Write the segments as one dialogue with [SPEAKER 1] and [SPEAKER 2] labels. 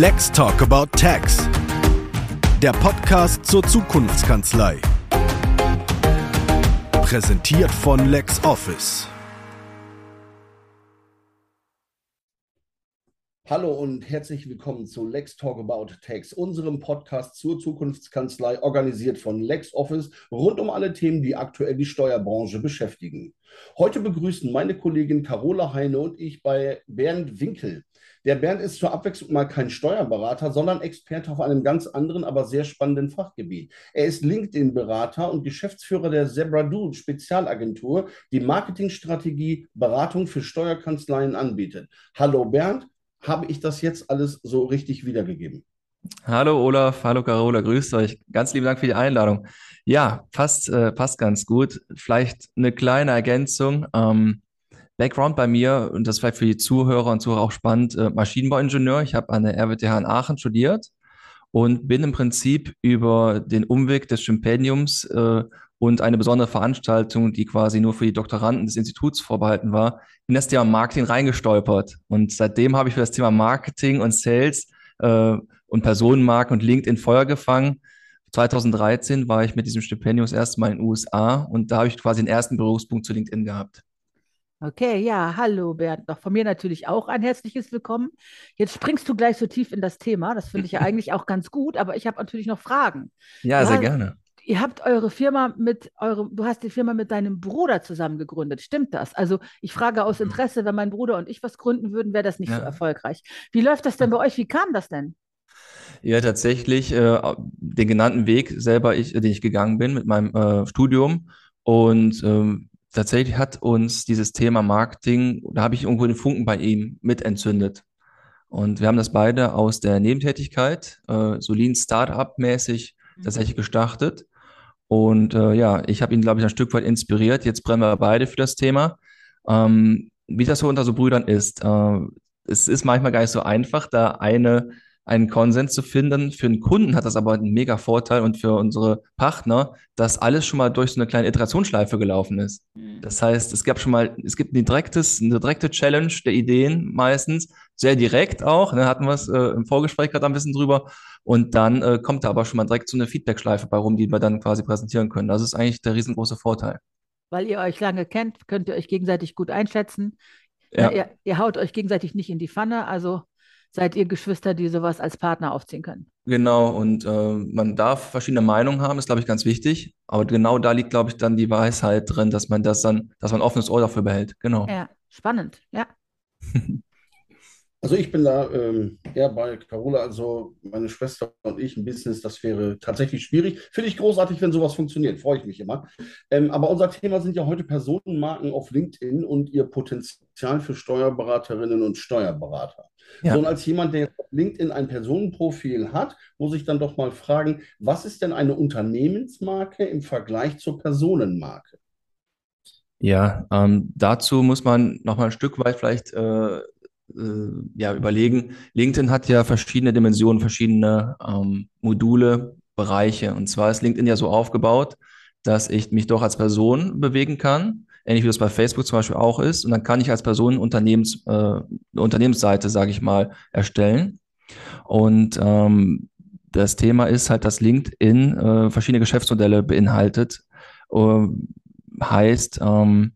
[SPEAKER 1] Let's Talk About Tax. Der Podcast zur Zukunftskanzlei. Präsentiert von LexOffice.
[SPEAKER 2] Hallo und herzlich willkommen zu Lex Talk About Tax, unserem Podcast zur Zukunftskanzlei, organisiert von LexOffice, rund um alle Themen, die aktuell die Steuerbranche beschäftigen. Heute begrüßen meine Kollegin Carola Heine und ich bei Bernd Winkel. Der Bernd ist zur Abwechslung mal kein Steuerberater, sondern Experte auf einem ganz anderen, aber sehr spannenden Fachgebiet. Er ist LinkedIn-Berater und Geschäftsführer der Zebra-Do Spezialagentur, die Marketingstrategie Beratung für Steuerkanzleien anbietet. Hallo Bernd, habe ich das jetzt alles so richtig wiedergegeben?
[SPEAKER 3] Hallo Olaf, hallo Carola, grüßt euch. Ganz lieben Dank für die Einladung. Ja, passt, äh, passt ganz gut. Vielleicht eine kleine Ergänzung. Ähm, Background bei mir, und das ist vielleicht für die Zuhörer und Zuhörer auch spannend, äh, Maschinenbauingenieur. Ich habe an der RWTH in Aachen studiert und bin im Prinzip über den Umweg des Stipendiums äh, und eine besondere Veranstaltung, die quasi nur für die Doktoranden des Instituts vorbehalten war, in das Thema Marketing reingestolpert. Und seitdem habe ich für das Thema Marketing und Sales äh, und Personenmarken und LinkedIn Feuer gefangen. 2013 war ich mit diesem Stipendium das erste Mal in den USA und da habe ich quasi den ersten Berührungspunkt zu LinkedIn gehabt.
[SPEAKER 4] Okay, ja, hallo Bernd. Noch von mir natürlich auch ein herzliches Willkommen. Jetzt springst du gleich so tief in das Thema. Das finde ich ja eigentlich auch ganz gut, aber ich habe natürlich noch Fragen.
[SPEAKER 3] Ja, sehr gerne.
[SPEAKER 4] Ihr habt eure Firma mit eurem, du hast die Firma mit deinem Bruder zusammen gegründet. Stimmt das? Also ich frage aus mhm. Interesse, wenn mein Bruder und ich was gründen würden, wäre das nicht ja. so erfolgreich. Wie läuft das denn bei euch? Wie kam das denn?
[SPEAKER 3] Ja, tatsächlich äh, den genannten Weg selber, ich, den ich gegangen bin mit meinem äh, Studium. Und ähm, tatsächlich hat uns dieses Thema Marketing, da habe ich irgendwo den Funken bei ihm mit entzündet. Und wir haben das beide aus der Nebentätigkeit, äh, so Lean Startup-mäßig mhm. tatsächlich gestartet. Und äh, ja, ich habe ihn, glaube ich, ein Stück weit inspiriert. Jetzt brennen wir beide für das Thema. Ähm, wie das so unter so Brüdern ist. Äh, es ist manchmal gar nicht so einfach, da eine einen Konsens zu finden. Für den Kunden hat das aber einen mega Vorteil und für unsere Partner, dass alles schon mal durch so eine kleine Iterationsschleife gelaufen ist. Mhm. Das heißt, es gab schon mal, es gibt ein direktes, eine direkte Challenge der Ideen meistens, sehr direkt auch, ne, hatten wir es äh, im Vorgespräch gerade ein bisschen drüber. Und dann äh, kommt da aber schon mal direkt so eine Feedback-Schleife bei rum, die wir dann quasi präsentieren können. Das ist eigentlich der riesengroße Vorteil.
[SPEAKER 4] Weil ihr euch lange kennt, könnt ihr euch gegenseitig gut einschätzen. Ja. Ihr, ihr haut euch gegenseitig nicht in die Pfanne, also seid ihr Geschwister, die sowas als Partner aufziehen können.
[SPEAKER 3] Genau, und äh, man darf verschiedene Meinungen haben, ist, glaube ich, ganz wichtig. Aber genau da liegt, glaube ich, dann die Weisheit drin, dass man das dann, dass man ein offenes Ohr dafür behält. Genau.
[SPEAKER 4] Ja, spannend, ja.
[SPEAKER 2] Also ich bin da ähm, eher bei Carola, also meine Schwester und ich, ein Business, das wäre tatsächlich schwierig. Finde ich großartig, wenn sowas funktioniert, freue ich mich immer. Ähm, aber unser Thema sind ja heute Personenmarken auf LinkedIn und ihr Potenzial für Steuerberaterinnen und Steuerberater. Ja. So, und als jemand, der auf LinkedIn ein Personenprofil hat, muss ich dann doch mal fragen, was ist denn eine Unternehmensmarke im Vergleich zur Personenmarke?
[SPEAKER 3] Ja, ähm, dazu muss man noch mal ein Stück weit vielleicht äh, ja, überlegen. LinkedIn hat ja verschiedene Dimensionen, verschiedene ähm, Module, Bereiche. Und zwar ist LinkedIn ja so aufgebaut, dass ich mich doch als Person bewegen kann, ähnlich wie das bei Facebook zum Beispiel auch ist. Und dann kann ich als Person Unternehmens, äh, eine Unternehmensseite, sage ich mal, erstellen. Und ähm, das Thema ist halt, dass LinkedIn äh, verschiedene Geschäftsmodelle beinhaltet. Äh, heißt, ähm,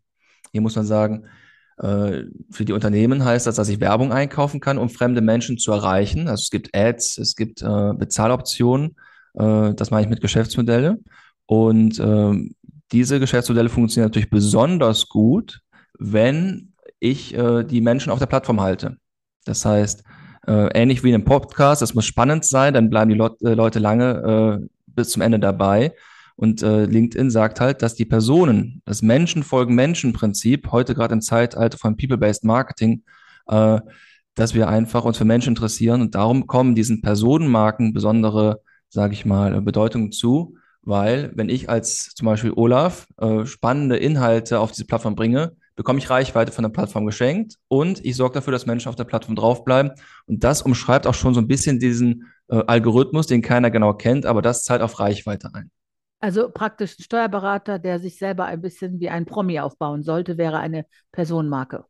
[SPEAKER 3] hier muss man sagen, äh, für die Unternehmen heißt das, dass ich Werbung einkaufen kann, um fremde Menschen zu erreichen. Also es gibt Ads, es gibt äh, Bezahloptionen, äh, das meine ich mit Geschäftsmodelle. Und äh, diese Geschäftsmodelle funktionieren natürlich besonders gut, wenn ich äh, die Menschen auf der Plattform halte. Das heißt, äh, ähnlich wie in einem Podcast, es muss spannend sein, dann bleiben die Le Leute lange bis zum Ende dabei. Und äh, LinkedIn sagt halt, dass die Personen, das Menschen folgen Menschen-Prinzip, heute gerade im Zeitalter von People-Based Marketing, äh, dass wir einfach uns für Menschen interessieren und darum kommen diesen Personenmarken besondere, sage ich mal, Bedeutung zu, weil wenn ich als zum Beispiel Olaf äh, spannende Inhalte auf diese Plattform bringe, bekomme ich Reichweite von der Plattform geschenkt und ich sorge dafür, dass Menschen auf der Plattform draufbleiben. Und das umschreibt auch schon so ein bisschen diesen äh, Algorithmus, den keiner genau kennt, aber das zahlt auf Reichweite ein.
[SPEAKER 4] Also praktisch ein Steuerberater, der sich selber ein bisschen wie ein Promi aufbauen sollte, wäre eine Personenmarke.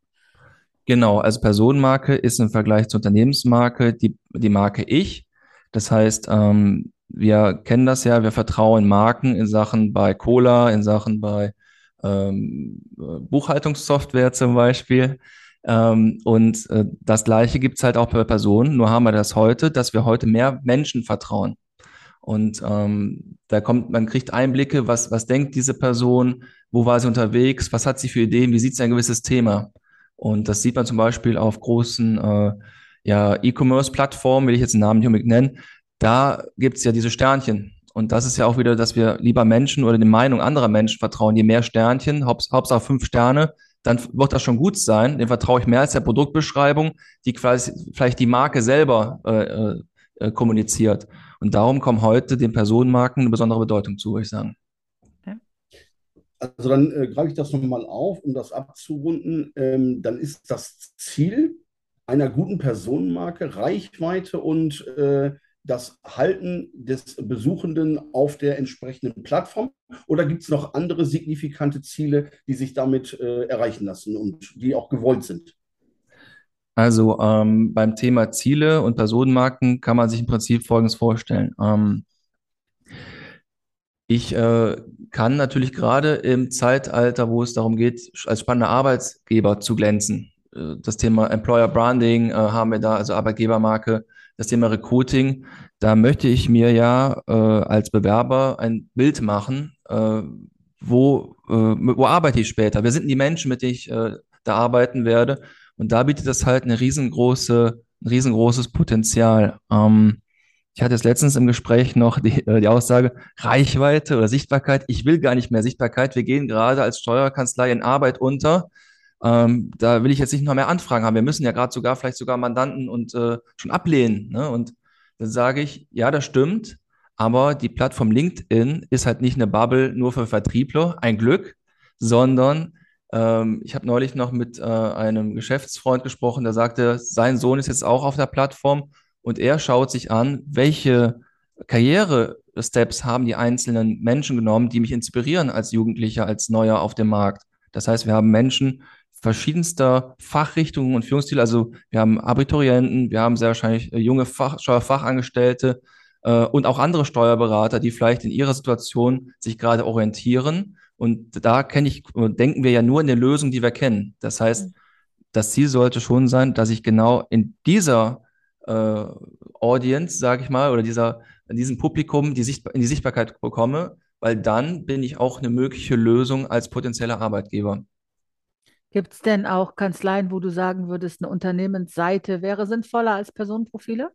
[SPEAKER 3] Genau, also Personenmarke ist im Vergleich zur Unternehmensmarke die, die Marke Ich. Das heißt, ähm, wir kennen das ja, wir vertrauen Marken in Sachen bei Cola, in Sachen bei ähm, Buchhaltungssoftware zum Beispiel. Ähm, und äh, das Gleiche gibt's halt auch bei Personen, nur haben wir das heute, dass wir heute mehr Menschen vertrauen. Und ähm, da kommt, man kriegt Einblicke, was, was denkt diese Person, wo war sie unterwegs, was hat sie für Ideen, wie sieht sie ein gewisses Thema. Und das sieht man zum Beispiel auf großen äh, ja, E-Commerce-Plattformen, will ich jetzt den Namen nicht nennen. Da gibt's ja diese Sternchen. Und das ist ja auch wieder, dass wir lieber Menschen oder die Meinung anderer Menschen vertrauen. Je mehr Sternchen, Hauptsache fünf Sterne, dann wird das schon gut sein. Dem vertraue ich mehr als der Produktbeschreibung, die vielleicht die Marke selber äh, äh, kommuniziert. Und darum kommen heute den Personenmarken eine besondere Bedeutung zu, würde ich sagen.
[SPEAKER 2] Also dann äh, greife ich das nochmal auf, um das abzurunden. Ähm, dann ist das Ziel einer guten Personenmarke Reichweite und äh, das Halten des Besuchenden auf der entsprechenden Plattform? Oder gibt es noch andere signifikante Ziele, die sich damit äh, erreichen lassen und die auch gewollt sind?
[SPEAKER 3] Also ähm, beim Thema Ziele und Personenmarken kann man sich im Prinzip Folgendes vorstellen. Ähm, ich äh, kann natürlich gerade im Zeitalter, wo es darum geht, als spannender Arbeitgeber zu glänzen, äh, das Thema Employer Branding äh, haben wir da, also Arbeitgebermarke, das Thema Recruiting, da möchte ich mir ja äh, als Bewerber ein Bild machen, äh, wo, äh, wo arbeite ich später? Wer sind die Menschen, mit denen ich da arbeiten werde? Und da bietet das halt eine riesengroße, ein riesengroßes Potenzial. Ähm, ich hatte jetzt letztens im Gespräch noch die, äh, die Aussage, Reichweite oder Sichtbarkeit. Ich will gar nicht mehr Sichtbarkeit. Wir gehen gerade als Steuerkanzlei in Arbeit unter. Ähm, da will ich jetzt nicht noch mehr Anfragen haben. Wir müssen ja gerade sogar vielleicht sogar Mandanten und äh, schon ablehnen. Ne? Und dann sage ich, ja, das stimmt, aber die Plattform LinkedIn ist halt nicht eine Bubble nur für Vertriebler, ein Glück, sondern ähm, ich habe neulich noch mit äh, einem Geschäftsfreund gesprochen, der sagte, sein Sohn ist jetzt auch auf der Plattform und er schaut sich an, welche Karriere-Steps haben die einzelnen Menschen genommen, die mich inspirieren als Jugendlicher, als Neuer auf dem Markt. Das heißt, wir haben Menschen, verschiedenster Fachrichtungen und Führungsstile. Also wir haben Abiturienten, wir haben sehr wahrscheinlich äh, junge Fach, Steuerfachangestellte äh, und auch andere Steuerberater, die vielleicht in ihrer Situation sich gerade orientieren. Und da kenne ich, denken wir ja nur in der Lösung, die wir kennen. Das heißt, mhm. das Ziel sollte schon sein, dass ich genau in dieser äh, Audience, sage ich mal, oder dieser, in diesem Publikum die Sicht, in die Sichtbarkeit bekomme, weil dann bin ich auch eine mögliche Lösung als potenzieller Arbeitgeber.
[SPEAKER 4] Gibt es denn auch Kanzleien, wo du sagen würdest, eine Unternehmensseite wäre sinnvoller als Personenprofile?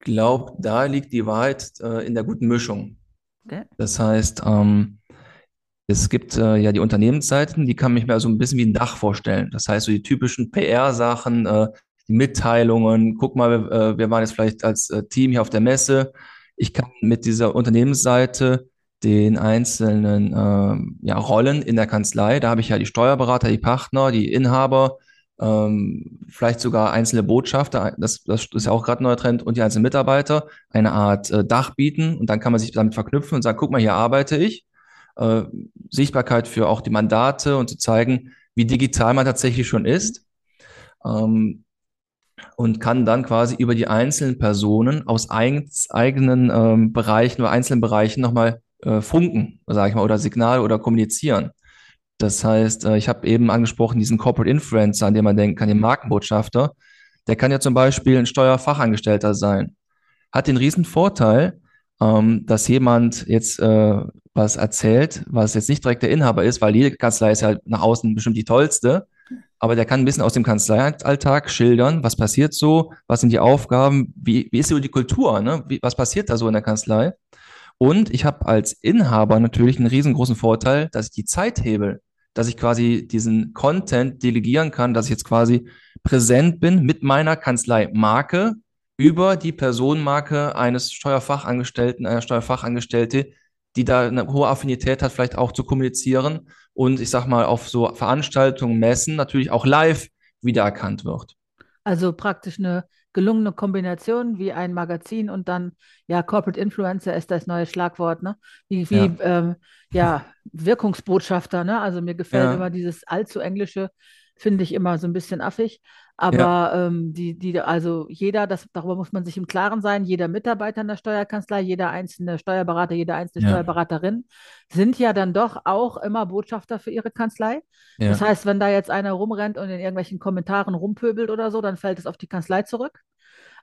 [SPEAKER 3] Ich glaube, da liegt die Wahrheit äh, in der guten Mischung. Okay. Das heißt, ähm, es gibt äh, ja die Unternehmensseiten, die kann mich mir so ein bisschen wie ein Dach vorstellen. Das heißt, so die typischen PR-Sachen, äh, die Mitteilungen, guck mal, äh, wir waren jetzt vielleicht als äh, Team hier auf der Messe. Ich kann mit dieser Unternehmensseite den einzelnen ähm, ja, Rollen in der Kanzlei. Da habe ich ja die Steuerberater, die Partner, die Inhaber, ähm, vielleicht sogar einzelne Botschafter, das, das ist ja auch gerade ein neuer Trend, und die einzelnen Mitarbeiter eine Art äh, Dach bieten und dann kann man sich damit verknüpfen und sagen, guck mal, hier arbeite ich. Äh, Sichtbarkeit für auch die Mandate und zu zeigen, wie digital man tatsächlich schon ist. Ähm, und kann dann quasi über die einzelnen Personen aus eigen, eigenen ähm, Bereichen oder einzelnen Bereichen nochmal äh, funken, sage ich mal, oder Signal oder kommunizieren. Das heißt, äh, ich habe eben angesprochen, diesen Corporate Influencer, an den man denken kann, den Markenbotschafter. Der kann ja zum Beispiel ein Steuerfachangestellter sein. Hat den riesen Vorteil, ähm, dass jemand jetzt äh, was erzählt, was jetzt nicht direkt der Inhaber ist, weil jede Kanzlei ist ja nach außen bestimmt die tollste, aber der kann ein bisschen aus dem Kanzleialltag schildern, was passiert so, was sind die Aufgaben, wie, wie ist so die Kultur, ne? Wie, was passiert da so in der Kanzlei? Und ich habe als Inhaber natürlich einen riesengroßen Vorteil, dass ich die Zeit hebel, dass ich quasi diesen Content delegieren kann, dass ich jetzt quasi präsent bin mit meiner Kanzlei-Marke über die Personenmarke eines Steuerfachangestellten, einer Steuerfachangestellte, die da eine hohe Affinität hat, vielleicht auch zu kommunizieren und ich sag mal auf so Veranstaltungen, Messen natürlich auch live wiedererkannt wird.
[SPEAKER 4] Also praktisch eine gelungene Kombination wie ein Magazin und dann, ja, Corporate Influencer ist das neue Schlagwort, ne? Wie, wie ja. Ähm, ja Wirkungsbotschafter, ne? Also mir gefällt ja. immer dieses allzu englische finde ich immer so ein bisschen affig. Aber ja. ähm, die, die, also jeder, das, darüber muss man sich im Klaren sein, jeder Mitarbeiter in der Steuerkanzlei, jeder einzelne Steuerberater, jede einzelne ja. Steuerberaterin sind ja dann doch auch immer Botschafter für ihre Kanzlei. Ja. Das heißt, wenn da jetzt einer rumrennt und in irgendwelchen Kommentaren rumpöbelt oder so, dann fällt es auf die Kanzlei zurück.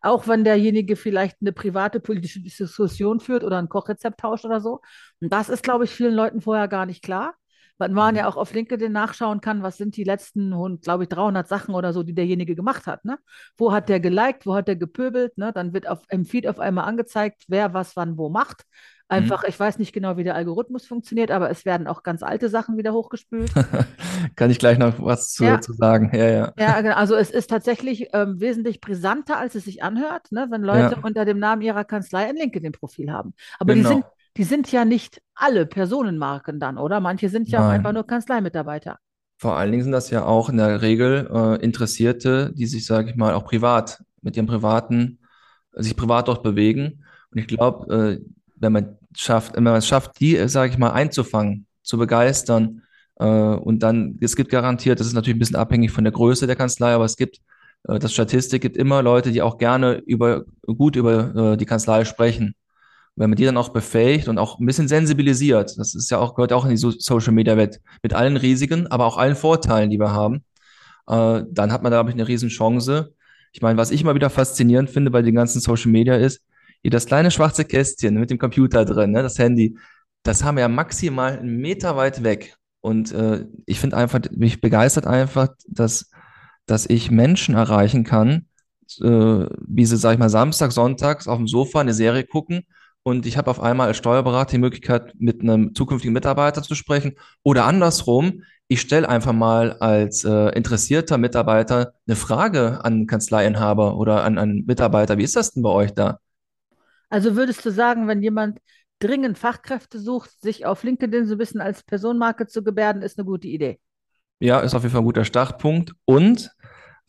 [SPEAKER 4] Auch wenn derjenige vielleicht eine private politische Diskussion führt oder ein Kochrezept tauscht oder so. Und das ist, glaube ich, vielen Leuten vorher gar nicht klar weil man ja mhm. auch auf LinkedIn nachschauen kann, was sind die letzten, glaube ich, 300 Sachen oder so, die derjenige gemacht hat. Ne? Wo hat der geliked, wo hat der gepöbelt? Ne? Dann wird auf, im Feed auf einmal angezeigt, wer was wann wo macht. Einfach, mhm. ich weiß nicht genau, wie der Algorithmus funktioniert, aber es werden auch ganz alte Sachen wieder hochgespült.
[SPEAKER 3] Kann ich gleich noch was zu, ja. zu sagen? Ja, ja.
[SPEAKER 4] Ja, genau. also es ist tatsächlich ähm, wesentlich brisanter, als es sich anhört, ne? wenn Leute ja. unter dem Namen ihrer Kanzlei ein LinkedIn-Profil haben. Aber genau. die sind die sind ja nicht alle Personenmarken dann, oder? Manche sind ja Nein. auch einfach nur Kanzleimitarbeiter.
[SPEAKER 3] Vor allen Dingen sind das ja auch in der Regel äh, Interessierte, die sich, sage ich mal, auch privat mit ihrem privaten, sich privat dort bewegen. Und ich glaube, äh, wenn man schafft, wenn man es schafft, die, sage ich mal, einzufangen, zu begeistern, äh, und dann, es gibt garantiert, das ist natürlich ein bisschen abhängig von der Größe der Kanzlei, aber es gibt, äh, das Statistik gibt immer Leute, die auch gerne über, gut über äh, die Kanzlei sprechen wenn man die dann auch befähigt und auch ein bisschen sensibilisiert, das ist ja auch, gehört auch in die Social Media Welt, mit allen Risiken, aber auch allen Vorteilen, die wir haben, äh, dann hat man da, glaube ich, eine riesen Chance. Ich meine, was ich immer wieder faszinierend finde bei den ganzen Social Media ist, hier das kleine schwarze Kästchen mit dem Computer drin, ne, das Handy, das haben wir ja maximal einen Meter weit weg. Und äh, ich finde einfach, mich begeistert einfach, dass, dass ich Menschen erreichen kann, äh, wie sie, sag ich mal, Samstag, Sonntags auf dem Sofa eine Serie gucken und ich habe auf einmal als Steuerberater die Möglichkeit, mit einem zukünftigen Mitarbeiter zu sprechen. Oder andersrum, ich stelle einfach mal als äh, interessierter Mitarbeiter eine Frage an Kanzleiinhaber oder an einen Mitarbeiter. Wie ist das denn bei euch da?
[SPEAKER 4] Also würdest du sagen, wenn jemand dringend Fachkräfte sucht, sich auf LinkedIn so ein bisschen als Personenmarke zu gebärden, ist eine gute Idee?
[SPEAKER 3] Ja, ist auf jeden Fall ein guter Startpunkt. Und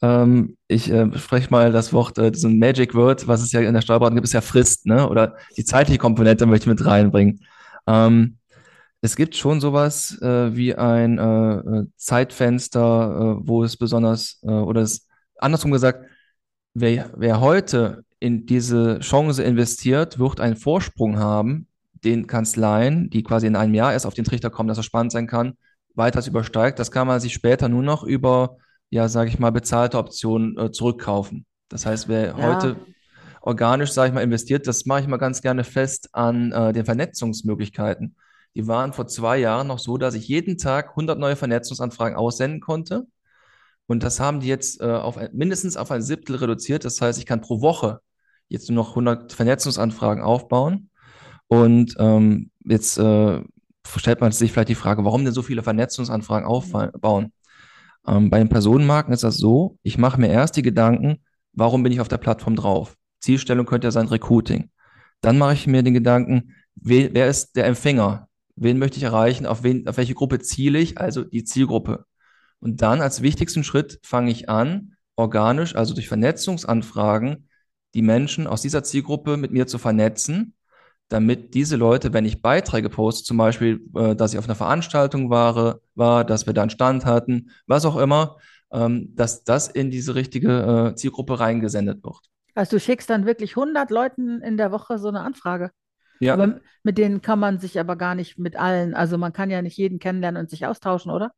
[SPEAKER 3] ähm, ich äh, spreche mal das Wort, äh, so ein Magic Word, was es ja in der Steuerberatung gibt, ist ja Frist, ne? Oder die zeitliche Komponente möchte ich mit reinbringen. Ähm, es gibt schon sowas äh, wie ein äh, äh Zeitfenster, äh, wo es besonders, äh, oder es, andersrum gesagt, wer, wer heute in diese Chance investiert, wird einen Vorsprung haben, den Kanzleien, die quasi in einem Jahr erst auf den Trichter kommen, dass er spannend sein kann, weiters übersteigt. Das kann man sich später nur noch über ja, sage ich mal, bezahlte Optionen äh, zurückkaufen. Das heißt, wer ja. heute organisch, sage ich mal, investiert, das mache ich mal ganz gerne fest an äh, den Vernetzungsmöglichkeiten. Die waren vor zwei Jahren noch so, dass ich jeden Tag 100 neue Vernetzungsanfragen aussenden konnte. Und das haben die jetzt äh, auf mindestens auf ein Siebtel reduziert. Das heißt, ich kann pro Woche jetzt nur noch 100 Vernetzungsanfragen aufbauen. Und ähm, jetzt äh, stellt man sich vielleicht die Frage, warum denn so viele Vernetzungsanfragen aufbauen? Ähm, bei den Personenmarken ist das so, ich mache mir erst die Gedanken, warum bin ich auf der Plattform drauf? Zielstellung könnte ja sein Recruiting. Dann mache ich mir den Gedanken, wer, wer ist der Empfänger? Wen möchte ich erreichen? Auf, wen, auf welche Gruppe ziele ich? Also die Zielgruppe. Und dann als wichtigsten Schritt fange ich an, organisch, also durch Vernetzungsanfragen, die Menschen aus dieser Zielgruppe mit mir zu vernetzen damit diese Leute, wenn ich Beiträge poste, zum Beispiel, äh, dass ich auf einer Veranstaltung war, war, dass wir da einen Stand hatten, was auch immer, ähm, dass das in diese richtige äh, Zielgruppe reingesendet wird.
[SPEAKER 4] Also du schickst dann wirklich 100 Leuten in der Woche so eine Anfrage. Ja. Aber mit denen kann man sich aber gar nicht mit allen, also man kann ja nicht jeden kennenlernen und sich austauschen, oder?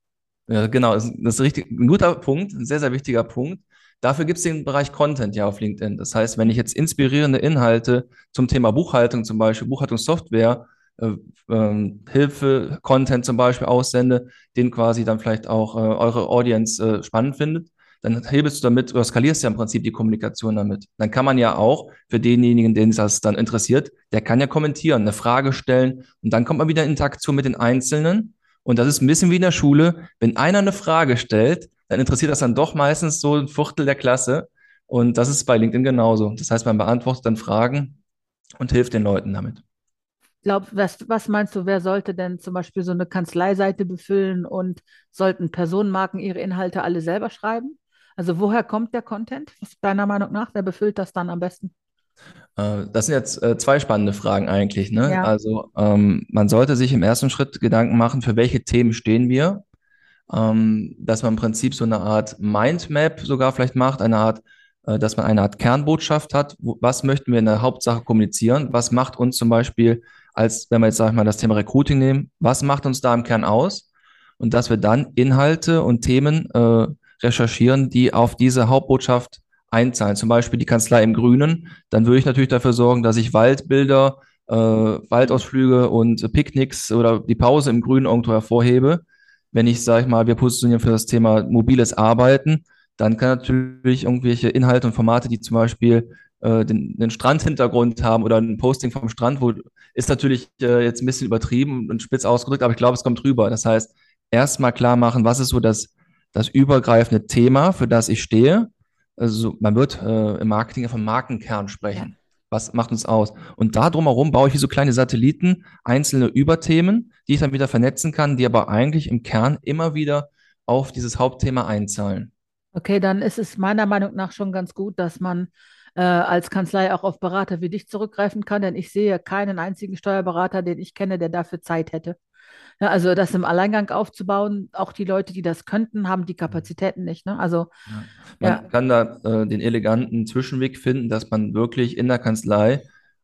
[SPEAKER 3] Ja, genau, das ist richtig, ein guter Punkt, ein sehr, sehr wichtiger Punkt. Dafür gibt es den Bereich Content ja auf LinkedIn. Das heißt, wenn ich jetzt inspirierende Inhalte zum Thema Buchhaltung zum Beispiel, Buchhaltungssoftware, äh, äh, Hilfe, Content zum Beispiel aussende, den quasi dann vielleicht auch äh, eure Audience äh, spannend findet, dann hebelst du damit oder skalierst ja im Prinzip die Kommunikation damit. Dann kann man ja auch für denjenigen, den das dann interessiert, der kann ja kommentieren, eine Frage stellen und dann kommt man wieder in Interaktion mit den Einzelnen. Und das ist ein bisschen wie in der Schule. Wenn einer eine Frage stellt, dann interessiert das dann doch meistens so ein Viertel der Klasse. Und das ist bei LinkedIn genauso. Das heißt, man beantwortet dann Fragen und hilft den Leuten damit.
[SPEAKER 4] Glaub, was, was meinst du, wer sollte denn zum Beispiel so eine Kanzleiseite befüllen und sollten Personenmarken ihre Inhalte alle selber schreiben? Also woher kommt der Content? Deiner Meinung nach? Wer befüllt das dann am besten?
[SPEAKER 3] Äh, das sind jetzt äh, zwei spannende Fragen eigentlich. Ne? Ja. Also ähm, man sollte sich im ersten Schritt Gedanken machen, für welche Themen stehen wir ähm, dass man im Prinzip so eine Art Mindmap sogar vielleicht macht, eine Art, äh, dass man eine Art Kernbotschaft hat. Was möchten wir in der Hauptsache kommunizieren? Was macht uns zum Beispiel als, wenn wir jetzt, sag ich mal, das Thema Recruiting nehmen, was macht uns da im Kern aus? Und dass wir dann Inhalte und Themen äh, recherchieren, die auf diese Hauptbotschaft einzahlen. Zum Beispiel die Kanzlei im Grünen. Dann würde ich natürlich dafür sorgen, dass ich Waldbilder, äh, Waldausflüge und Picknicks oder die Pause im Grünen irgendwo hervorhebe wenn ich, sage ich mal, wir positionieren für das Thema mobiles Arbeiten, dann kann natürlich irgendwelche Inhalte und Formate, die zum Beispiel äh, den, den Strandhintergrund haben oder ein Posting vom Strand, wo ist natürlich äh, jetzt ein bisschen übertrieben und spitz ausgedrückt, aber ich glaube, es kommt rüber. Das heißt, erstmal klar machen, was ist so das, das übergreifende Thema, für das ich stehe. Also man wird äh, im Marketing ja vom Markenkern sprechen. Was macht uns aus? Und da drumherum baue ich wie so kleine Satelliten, einzelne Überthemen, die ich dann wieder vernetzen kann, die aber eigentlich im Kern immer wieder auf dieses Hauptthema einzahlen.
[SPEAKER 4] Okay, dann ist es meiner Meinung nach schon ganz gut, dass man äh, als Kanzlei auch auf Berater wie dich zurückgreifen kann, denn ich sehe keinen einzigen Steuerberater, den ich kenne, der dafür Zeit hätte. Ja, also das im Alleingang aufzubauen, auch die Leute, die das könnten, haben die Kapazitäten nicht. Ne? Also
[SPEAKER 3] ja. man ja. kann da äh, den eleganten Zwischenweg finden, dass man wirklich in der Kanzlei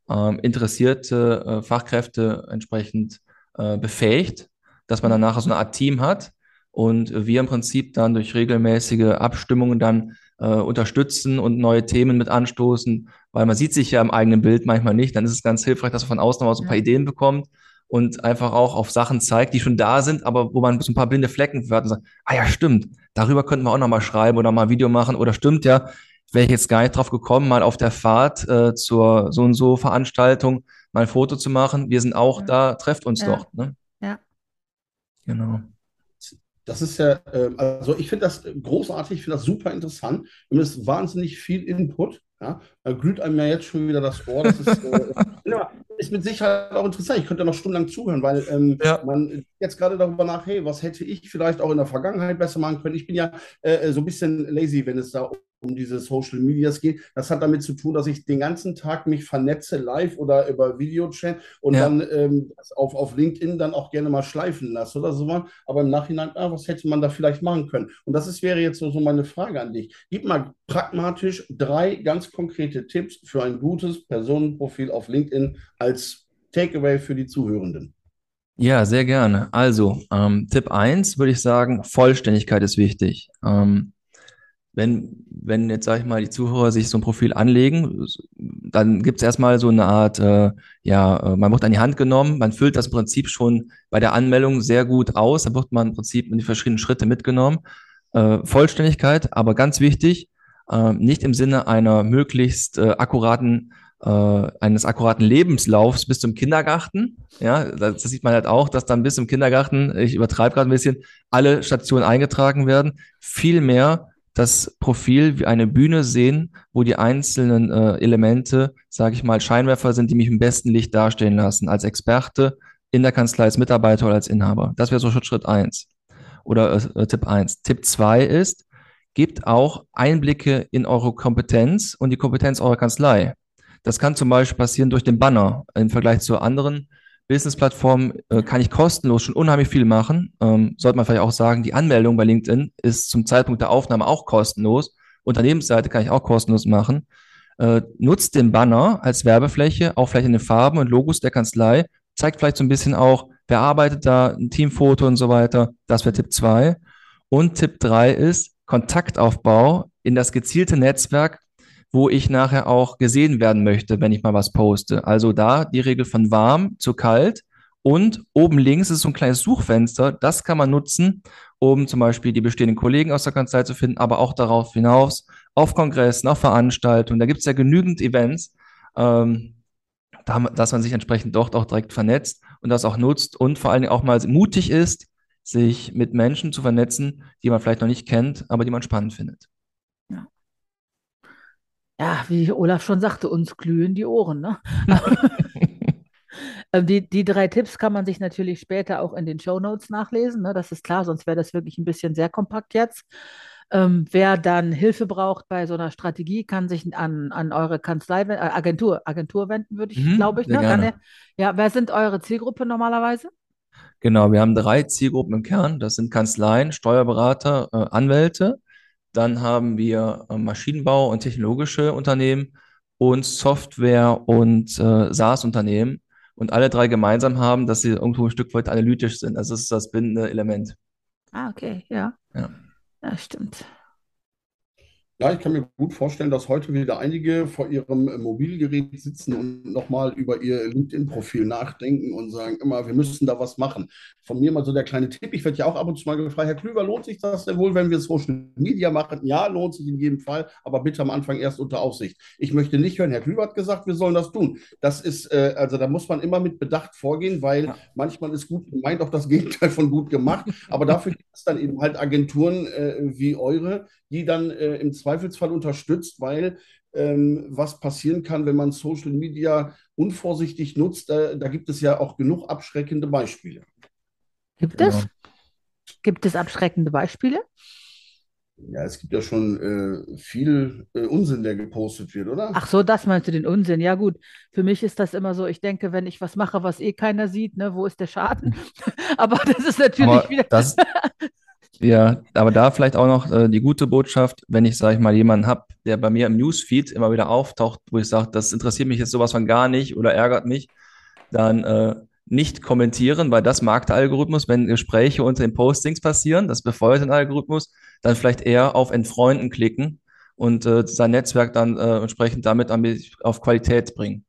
[SPEAKER 3] äh, interessierte Fachkräfte entsprechend äh, befähigt, dass man dann nachher so eine Art Team hat und wir im Prinzip dann durch regelmäßige Abstimmungen dann äh, unterstützen und neue Themen mit anstoßen, weil man sieht sich ja im eigenen Bild manchmal nicht. Dann ist es ganz hilfreich, dass man von außen mal so ein paar Ideen bekommt und einfach auch auf Sachen zeigt, die schon da sind, aber wo man so ein paar blinde Flecken wird und sagt, ah ja, stimmt, darüber könnten wir auch nochmal schreiben oder mal ein Video machen oder stimmt ja, wäre ich jetzt gar nicht drauf gekommen, mal auf der Fahrt äh, zur so und so Veranstaltung mal ein Foto zu machen. Wir sind auch ja. da, trefft uns ja. doch. Ne?
[SPEAKER 4] Ja.
[SPEAKER 2] Genau. Das ist ja, äh, also ich finde das großartig, ich finde das super interessant. Und es ist wahnsinnig viel Input. Ja, da glüht einem ja jetzt schon wieder das Ohr. Das ist, äh, ja, ist mit Sicherheit auch interessant. Ich könnte noch stundenlang zuhören, weil ähm, ja. man jetzt gerade darüber nach, hey, was hätte ich vielleicht auch in der Vergangenheit besser machen können? Ich bin ja äh, so ein bisschen lazy, wenn es da um diese Social Medias geht. Das hat damit zu tun, dass ich den ganzen Tag mich vernetze, live oder über Videochat und ja. dann ähm, auf, auf LinkedIn dann auch gerne mal schleifen lasse oder so. Aber im Nachhinein, ah, was hätte man da vielleicht machen können? Und das ist, wäre jetzt so, so meine Frage an dich. Gib mal pragmatisch drei ganz konkrete Tipps für ein gutes Personenprofil auf LinkedIn als Takeaway für die Zuhörenden.
[SPEAKER 3] Ja, sehr gerne. Also, ähm, Tipp 1 würde ich sagen, Vollständigkeit ist wichtig. Ähm, wenn, wenn jetzt, sage ich mal, die Zuhörer sich so ein Profil anlegen, dann gibt es erstmal so eine Art, äh, ja, äh, man wird an die Hand genommen, man füllt das Prinzip schon bei der Anmeldung sehr gut aus, da wird man im Prinzip in die verschiedenen Schritte mitgenommen. Äh, Vollständigkeit, aber ganz wichtig, äh, nicht im Sinne einer möglichst äh, akkuraten äh, eines akkuraten Lebenslaufs bis zum Kindergarten. Ja, das, das, sieht man halt auch, dass dann bis zum Kindergarten, ich übertreibe gerade ein bisschen, alle Stationen eingetragen werden. Vielmehr das Profil wie eine Bühne sehen, wo die einzelnen äh, Elemente, sage ich mal, Scheinwerfer sind, die mich im besten Licht dastehen lassen, als Experte in der Kanzlei, als Mitarbeiter oder als Inhaber. Das wäre so Schritt eins oder äh, Tipp eins. Tipp zwei ist, gebt auch Einblicke in eure Kompetenz und die Kompetenz eurer Kanzlei. Das kann zum Beispiel passieren durch den Banner im Vergleich zu anderen Business-Plattform äh, kann ich kostenlos schon unheimlich viel machen. Ähm, sollte man vielleicht auch sagen, die Anmeldung bei LinkedIn ist zum Zeitpunkt der Aufnahme auch kostenlos. Unternehmensseite kann ich auch kostenlos machen. Äh, nutzt den Banner als Werbefläche, auch vielleicht in den Farben und Logos der Kanzlei. Zeigt vielleicht so ein bisschen auch, wer arbeitet da, ein Teamfoto und so weiter. Das wäre Tipp zwei. Und Tipp drei ist Kontaktaufbau in das gezielte Netzwerk wo ich nachher auch gesehen werden möchte, wenn ich mal was poste. Also da die Regel von warm zu kalt. Und oben links ist so ein kleines Suchfenster. Das kann man nutzen, um zum Beispiel die bestehenden Kollegen aus der Kanzlei zu finden, aber auch darauf hinaus auf Kongressen, auf Veranstaltungen. Da gibt es ja genügend Events, ähm, dass man sich entsprechend dort auch direkt vernetzt und das auch nutzt und vor allen Dingen auch mal mutig ist, sich mit Menschen zu vernetzen, die man vielleicht noch nicht kennt, aber die man spannend findet.
[SPEAKER 4] Ja, wie Olaf schon sagte, uns glühen die Ohren. Ne? Ähm, die, die drei Tipps kann man sich natürlich später auch in den Show Notes nachlesen. Ne? Das ist klar, sonst wäre das wirklich ein bisschen sehr kompakt jetzt. Ähm, wer dann Hilfe braucht bei so einer Strategie, kann sich an, an eure Kanzlei, äh, Agentur, Agentur wenden, würde ich, mhm, glaube ich. Ne? Er, ja, wer sind eure Zielgruppe normalerweise?
[SPEAKER 3] Genau, wir haben drei Zielgruppen im Kern. Das sind Kanzleien, Steuerberater, äh, Anwälte. Dann haben wir äh, Maschinenbau und technologische Unternehmen und Software und äh, SaaS-Unternehmen. Und alle drei gemeinsam haben, dass sie irgendwo ein Stück weit analytisch sind. Also das ist das bindende Element.
[SPEAKER 4] Ah, okay, ja.
[SPEAKER 3] Ja.
[SPEAKER 4] Ja, stimmt.
[SPEAKER 2] Ja, ich kann mir gut vorstellen, dass heute wieder einige vor ihrem Mobilgerät sitzen und nochmal über ihr LinkedIn-Profil nachdenken und sagen immer, wir müssen da was machen. Von mir mal so der kleine Tipp. Ich werde ja auch ab und zu mal gefragt, Herr Klüver, lohnt sich das denn wohl, wenn wir Social Media machen? Ja, lohnt sich in jedem Fall, aber bitte am Anfang erst unter Aufsicht. Ich möchte nicht hören, Herr Klüver hat gesagt, wir sollen das tun. Das ist, äh, also da muss man immer mit Bedacht vorgehen, weil ja. manchmal ist gut gemeint auch das Gegenteil von gut gemacht. Aber dafür gibt es dann eben halt Agenturen äh, wie eure, die dann äh, im Zweifelsfall unterstützt, weil ähm, was passieren kann, wenn man Social Media unvorsichtig nutzt, da, da gibt es ja auch genug abschreckende Beispiele.
[SPEAKER 4] Gibt es? Genau. Gibt es abschreckende Beispiele?
[SPEAKER 2] Ja, es gibt ja schon äh, viel äh, Unsinn, der gepostet wird, oder?
[SPEAKER 4] Ach so, das meinst du, den Unsinn? Ja, gut. Für mich ist das immer so, ich denke, wenn ich was mache, was eh keiner sieht, ne, wo ist der Schaden? Aber das ist natürlich
[SPEAKER 3] Aber
[SPEAKER 4] wieder.
[SPEAKER 3] Das, Ja, aber da vielleicht auch noch äh, die gute Botschaft, wenn ich, sage ich mal, jemanden habe, der bei mir im Newsfeed immer wieder auftaucht, wo ich sage, das interessiert mich jetzt sowas von gar nicht oder ärgert mich, dann äh, nicht kommentieren, weil das mag der Algorithmus, wenn Gespräche unter den Postings passieren, das befeuert den Algorithmus, dann vielleicht eher auf Entfreunden klicken und äh, sein Netzwerk dann äh, entsprechend damit auf Qualität bringen.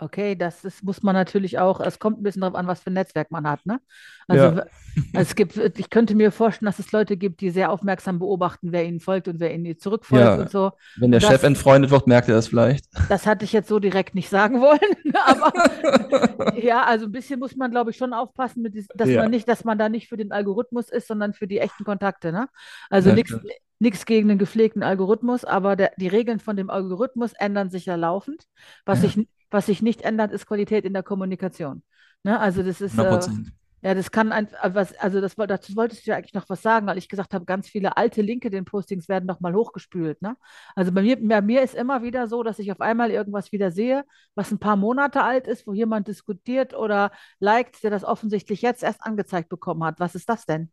[SPEAKER 4] Okay, das ist, muss man natürlich auch, es kommt ein bisschen darauf an, was für ein Netzwerk man hat, ne? Also
[SPEAKER 3] Ja.
[SPEAKER 4] es gibt, ich könnte mir vorstellen, dass es Leute gibt, die sehr aufmerksam beobachten, wer ihnen folgt und wer ihnen zurückfolgt
[SPEAKER 3] Ja,
[SPEAKER 4] und so.
[SPEAKER 3] wenn der
[SPEAKER 4] Und
[SPEAKER 3] Chef
[SPEAKER 4] das,
[SPEAKER 3] entfreundet wird, merkt er das vielleicht.
[SPEAKER 4] das hatte ich jetzt so direkt nicht sagen wollen, aber ja, also ein bisschen muss man, glaube ich, schon aufpassen, mit dies, dass
[SPEAKER 3] Ja,
[SPEAKER 4] man nicht, dass man da nicht für den Algorithmus ist, sondern für die echten Kontakte, ne? Also nichts nichts gegen den gepflegten Algorithmus, aber der, die Regeln von dem Algorithmus ändern sich ja laufend. Was
[SPEAKER 3] Ja,
[SPEAKER 4] sich, was sich nicht ändert, ist Qualität in der Kommunikation. Ne? Also das ist,
[SPEAKER 3] 100
[SPEAKER 4] äh,
[SPEAKER 3] Prozent.
[SPEAKER 4] ja, das kann einfach, was, also das, dazu wolltest du ja eigentlich noch was sagen, weil ich gesagt habe, ganz viele alte LinkedIn-Postings werden nochmal hochgespült. Ne? Also bei mir, bei mir ist immer wieder so, dass ich auf einmal irgendwas wieder sehe, was ein paar Monate alt ist, wo jemand diskutiert oder liked, der das offensichtlich jetzt erst angezeigt bekommen hat. Was ist das denn?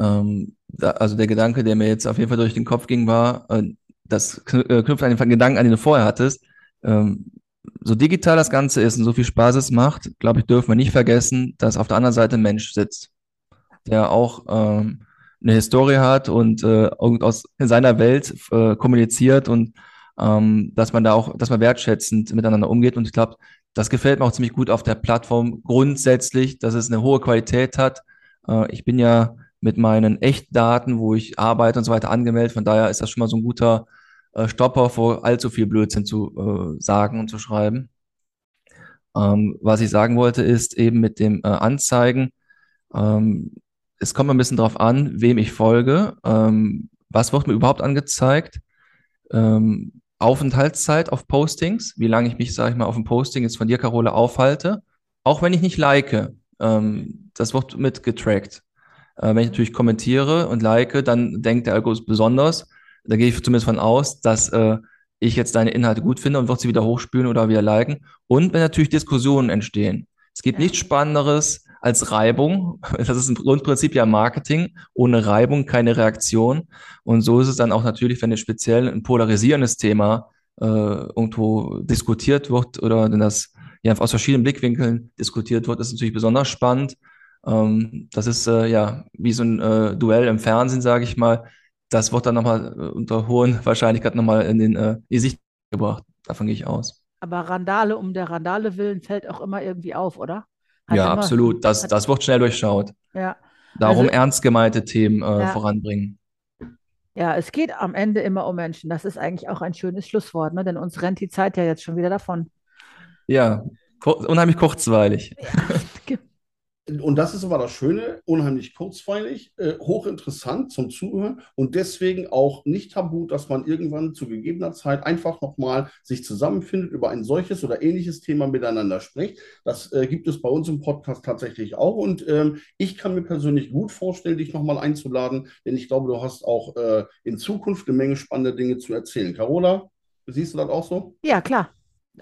[SPEAKER 3] Ähm, da, also der Gedanke, der mir jetzt auf jeden Fall durch den Kopf ging, war, äh, das äh, knüpft an den Gedanken an, den du vorher hattest. Ähm, so digital das Ganze ist und so viel Spaß es macht, glaube ich, dürfen wir nicht vergessen, dass auf der anderen Seite ein Mensch sitzt, der auch ähm, eine Historie hat und äh, aus in seiner Welt äh, kommuniziert und ähm, dass man da auch, dass man wertschätzend miteinander umgeht. Und ich glaube, das gefällt mir auch ziemlich gut auf der Plattform grundsätzlich, dass es eine hohe Qualität hat. Äh, ich bin ja mit meinen Echtdaten, wo ich arbeite und so weiter angemeldet. Von daher ist das schon mal so ein guter äh, Stopper vor allzu viel Blödsinn zu äh, sagen und zu schreiben. Ähm, was ich sagen wollte, ist eben mit dem äh, Anzeigen, ähm, es kommt ein bisschen drauf an, wem ich folge, ähm, was wird mir überhaupt angezeigt, ähm, Aufenthaltszeit auf Postings, wie lange ich mich, sage ich mal, auf dem Posting jetzt von dir, Carola, aufhalte, auch wenn ich nicht like, ähm, das wird mit getrackt. Äh, wenn ich natürlich kommentiere und like, dann denkt der Algorithmus besonders. Da gehe ich zumindest von aus, dass äh, ich jetzt deine Inhalte gut finde und wird sie wieder hochspülen oder wieder liken. Und wenn natürlich Diskussionen entstehen. Es gibt
[SPEAKER 4] Ja.
[SPEAKER 3] nichts Spannenderes als Reibung. Das ist im Grundprinzip ja Marketing. Ohne Reibung keine Reaktion. Und so ist es dann auch natürlich, wenn jetzt speziell ein polarisierendes Thema äh, irgendwo diskutiert wird oder wenn das ja aus verschiedenen Blickwinkeln diskutiert wird, ist es natürlich besonders spannend. Ähm, das ist äh, ja wie so ein äh, Duell im Fernsehen, sage ich mal. Das wird dann nochmal äh, unter hohen Wahrscheinlichkeit nochmal in den äh, in Sicht gebracht. Davon gehe ich aus.
[SPEAKER 4] Aber Randale um der Randale willen fällt auch immer irgendwie auf, oder? Hat
[SPEAKER 3] Ja,
[SPEAKER 4] immer,
[SPEAKER 3] absolut. Das,
[SPEAKER 4] hat,
[SPEAKER 3] das wird schnell durchschaut.
[SPEAKER 4] ja.
[SPEAKER 3] Darum
[SPEAKER 4] Also,
[SPEAKER 3] ernst gemeinte Themen äh,
[SPEAKER 4] ja,
[SPEAKER 3] voranbringen.
[SPEAKER 4] ja, es geht am Ende immer um Menschen. Das ist eigentlich auch ein schönes Schlusswort, ne? Denn uns rennt die Zeit ja jetzt schon wieder davon.
[SPEAKER 3] Ja, kur unheimlich kurzweilig.
[SPEAKER 4] Ja,
[SPEAKER 2] Und das ist aber das Schöne, unheimlich kurzweilig, äh, hochinteressant zum Zuhören und deswegen auch nicht tabu, dass man irgendwann zu gegebener Zeit einfach nochmal sich zusammenfindet, über ein solches oder ähnliches Thema miteinander spricht. Das äh, gibt es bei uns im Podcast tatsächlich auch und ähm, ich kann mir persönlich gut vorstellen, dich nochmal einzuladen, denn ich glaube, du hast auch äh, in Zukunft eine Menge spannende Dinge zu erzählen. Carola, siehst du das auch so?
[SPEAKER 4] ja, klar.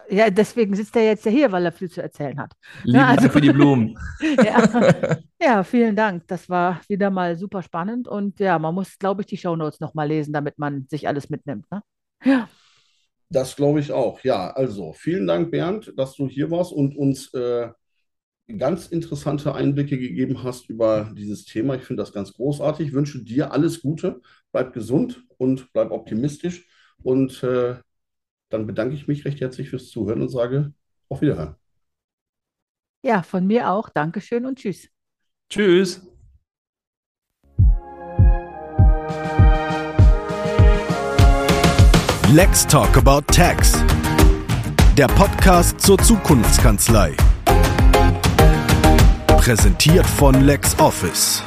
[SPEAKER 4] Ja, deswegen sitzt er jetzt ja hier, weil er viel zu erzählen hat.
[SPEAKER 3] Lieben
[SPEAKER 4] Ja, also-
[SPEAKER 3] Dank für die Blumen.
[SPEAKER 4] Ja. ja, vielen Dank. Das war wieder mal super spannend und ja, man muss, glaube ich, die Shownotes noch mal lesen, damit man sich alles mitnimmt. Ne? Ja,
[SPEAKER 2] Das glaube ich auch. Ja, also vielen Dank, Bernd, dass du hier warst und uns äh, ganz interessante Einblicke gegeben hast über dieses Thema. Ich finde das ganz großartig. Ich wünsche dir alles Gute. Bleib gesund und bleib optimistisch. Und äh, dann bedanke ich mich recht herzlich fürs Zuhören und sage auf Wiederhören.
[SPEAKER 4] ja, von mir auch. Dankeschön und tschüss.
[SPEAKER 3] Tschüss.
[SPEAKER 1] Let's Talk About Tax. Der Podcast zur Zukunftskanzlei. Präsentiert von LexOffice.